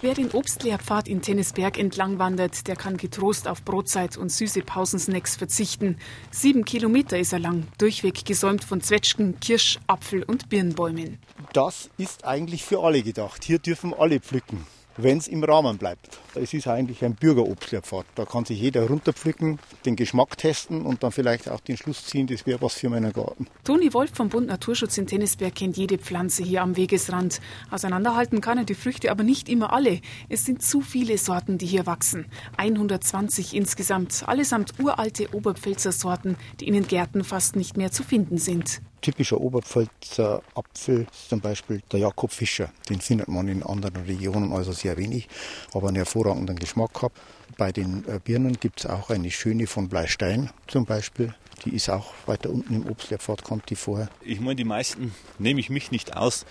Wer den Obstlehrpfad in Tennisberg entlang wandert, der kann getrost auf Brotzeit und süße Pausensnacks verzichten. Sieben Kilometer ist er lang, durchweg gesäumt von Zwetschgen, Kirsch, Apfel und Birnbäumen. Das ist eigentlich für alle gedacht. Hier dürfen alle pflücken wenn es im Rahmen bleibt. Es ist eigentlich ein Bürgerobstlerpfad. Da kann sich jeder runterpflücken, den Geschmack testen und dann vielleicht auch den Schluss ziehen, das wäre was für meinen Garten. Toni Wolf vom Bund Naturschutz in Tennisberg kennt jede Pflanze hier am Wegesrand. Auseinanderhalten kann er die Früchte aber nicht immer alle. Es sind zu viele Sorten, die hier wachsen. 120 insgesamt, allesamt uralte Oberpfälzer Sorten, die in den Gärten fast nicht mehr zu finden sind. Typischer Oberpfälzer Apfel ist zum Beispiel der Jakob Fischer. Den findet man in anderen Regionen also sehr wenig, aber einen hervorragenden Geschmack hat. Bei den äh, Birnen gibt es auch eine schöne von Bleistein zum Beispiel. Die ist auch weiter unten im Obstlehrpfad, kommt die vorher. Ich meine, die meisten nehme ich mich nicht aus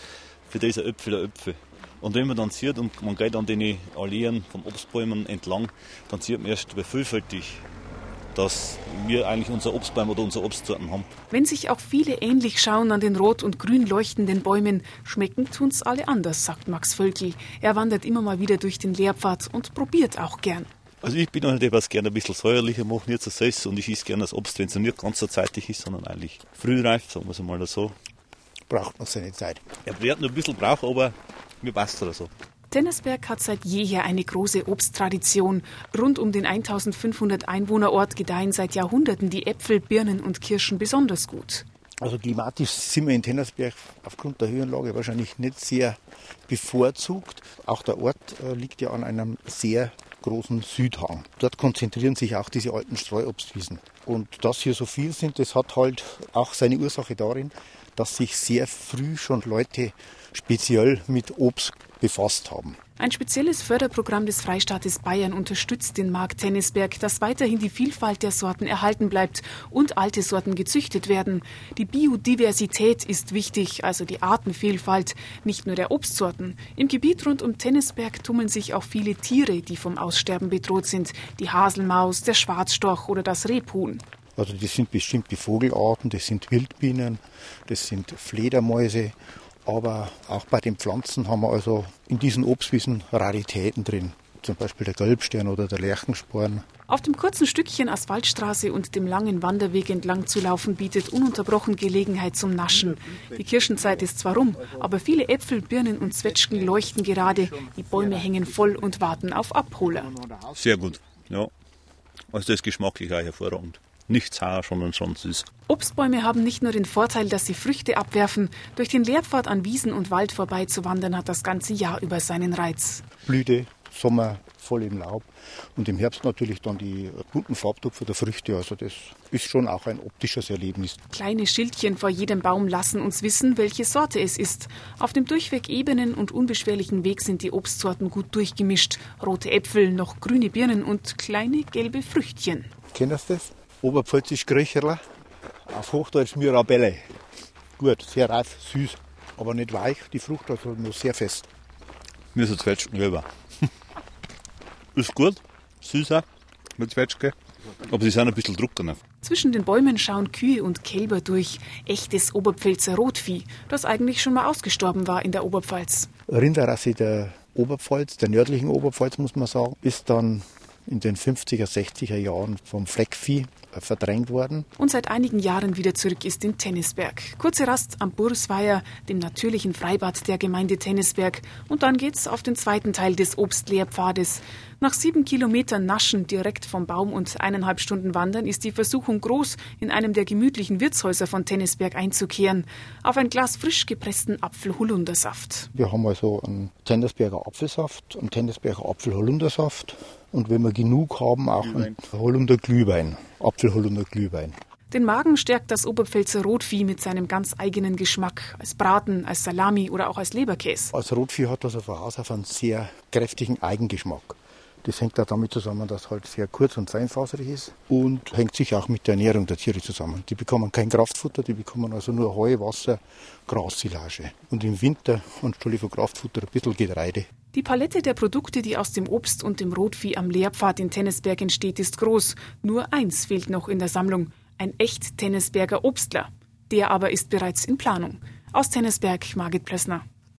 für diese Äpfel der Äpfel. Und wenn man dann sieht und man geht an den Alleen von Obstbäumen entlang, dann sieht man erst, wie vielfältig dass wir eigentlich unser Obstbaum oder unsere Obstsorten haben. Wenn sich auch viele ähnlich schauen an den rot und grün leuchtenden Bäumen, schmecken tun's alle anders, sagt Max Völkel. Er wandert immer mal wieder durch den Lehrpfad und probiert auch gern. Also ich bin halt etwas gerne ein bisschen säuerlicher, mache nicht so süß und ich esse gerne das Obst, wenn es nicht ganz so zeitig ist, sondern eigentlich frühreif, sagen wir es mal so. Braucht noch seine Zeit. Er wird noch ein bisschen brauchen, aber mir passt oder so. Tennisberg hat seit jeher eine große Obsttradition. Rund um den 1500 Einwohnerort gedeihen seit Jahrhunderten die Äpfel, Birnen und Kirschen besonders gut. Also klimatisch sind wir in Tennersberg aufgrund der Höhenlage wahrscheinlich nicht sehr bevorzugt. Auch der Ort äh, liegt ja an einem sehr großen Südhang. Dort konzentrieren sich auch diese alten Streuobstwiesen. Und dass hier so viel sind, das hat halt auch seine Ursache darin, dass sich sehr früh schon Leute speziell mit Obst befasst haben. Ein spezielles Förderprogramm des Freistaates Bayern unterstützt den Markt Tennisberg, dass weiterhin die Vielfalt der Sorten erhalten bleibt und alte Sorten gezüchtet werden. Die Biodiversität ist wichtig, also die Artenvielfalt, nicht nur der Obstsorten. Im Gebiet rund um Tennisberg tummeln sich auch viele Tiere, die vom Aussterben bedroht sind. Die Haselmaus, der Schwarzstorch oder das Rebhuhn. Also das sind bestimmte Vogelarten, das sind Wildbienen, das sind Fledermäuse aber auch bei den Pflanzen haben wir also in diesen Obstwiesen Raritäten drin. Zum Beispiel der Gelbstern oder der Lerchensporn. Auf dem kurzen Stückchen Asphaltstraße und dem langen Wanderweg entlang zu laufen bietet ununterbrochen Gelegenheit zum Naschen. Die Kirschenzeit ist zwar rum, aber viele Äpfel, Birnen und Zwetschgen leuchten gerade. Die Bäume hängen voll und warten auf Abholer. Sehr gut, ja. Also das ist geschmacklich auch hervorragend nicht sauer, sondern schon süß. Obstbäume haben nicht nur den Vorteil, dass sie Früchte abwerfen. Durch den Lehrpfad an Wiesen und Wald vorbei zu wandern hat das ganze Jahr über seinen Reiz. Blüte, Sommer voll im Laub und im Herbst natürlich dann die bunten Farbtupfer der Früchte. Also das ist schon auch ein optisches Erlebnis. Kleine Schildchen vor jedem Baum lassen uns wissen, welche Sorte es ist. Auf dem durchweg ebenen und unbeschwerlichen Weg sind die Obstsorten gut durchgemischt. Rote Äpfel, noch grüne Birnen und kleine gelbe Früchtchen. Kennst du das? Oberpfälzisch Gröcherler, auf Hochdeutsch Mirabelle. Gut, sehr reif, süß, aber nicht weich, die Frucht also nur sehr fest. Mir ist Zwetschgen rüber. ist gut, süßer mit Zwetschge, aber sie sind ein bisschen trockener. Zwischen den Bäumen schauen Kühe und Kälber durch. Echtes Oberpfälzer Rotvieh, das eigentlich schon mal ausgestorben war in der Oberpfalz. Rinderrasse der Oberpfalz, der nördlichen Oberpfalz muss man sagen, ist dann in den 50er, 60er Jahren vom Fleckvieh verdrängt worden. Und seit einigen Jahren wieder zurück ist in Tennisberg. Kurze Rast am Bursweier, dem natürlichen Freibad der Gemeinde Tennisberg. Und dann geht's auf den zweiten Teil des Obstlehrpfades. Nach sieben Kilometern Naschen direkt vom Baum und eineinhalb Stunden Wandern ist die Versuchung groß, in einem der gemütlichen Wirtshäuser von Tennisberg einzukehren. Auf ein Glas frisch gepressten Apfelholundersaft. Wir haben also einen Tennisberger Apfelsaft, einen Tennisberger Apfelholundersaft und wenn wir genug haben, auch Glühwein. einen Holunder Glühwein, Apfelholunder Glühwein. Den Magen stärkt das Oberpfälzer Rotvieh mit seinem ganz eigenen Geschmack, als Braten, als Salami oder auch als Leberkäse. Als Rotvieh hat das von Haus auf einen sehr kräftigen Eigengeschmack. Das hängt auch damit zusammen, dass halt sehr kurz und feinfaserig ist und hängt sich auch mit der Ernährung der Tiere zusammen. Die bekommen kein Kraftfutter, die bekommen also nur Heu, Wasser, Grassilage. Und im Winter anstelle von Kraftfutter ein bisschen Getreide. Die Palette der Produkte, die aus dem Obst und dem Rotvieh am Lehrpfad in Tennisberg entsteht, ist groß. Nur eins fehlt noch in der Sammlung. Ein echt Tennisberger Obstler. Der aber ist bereits in Planung. Aus Tennisberg, Margit Plessner.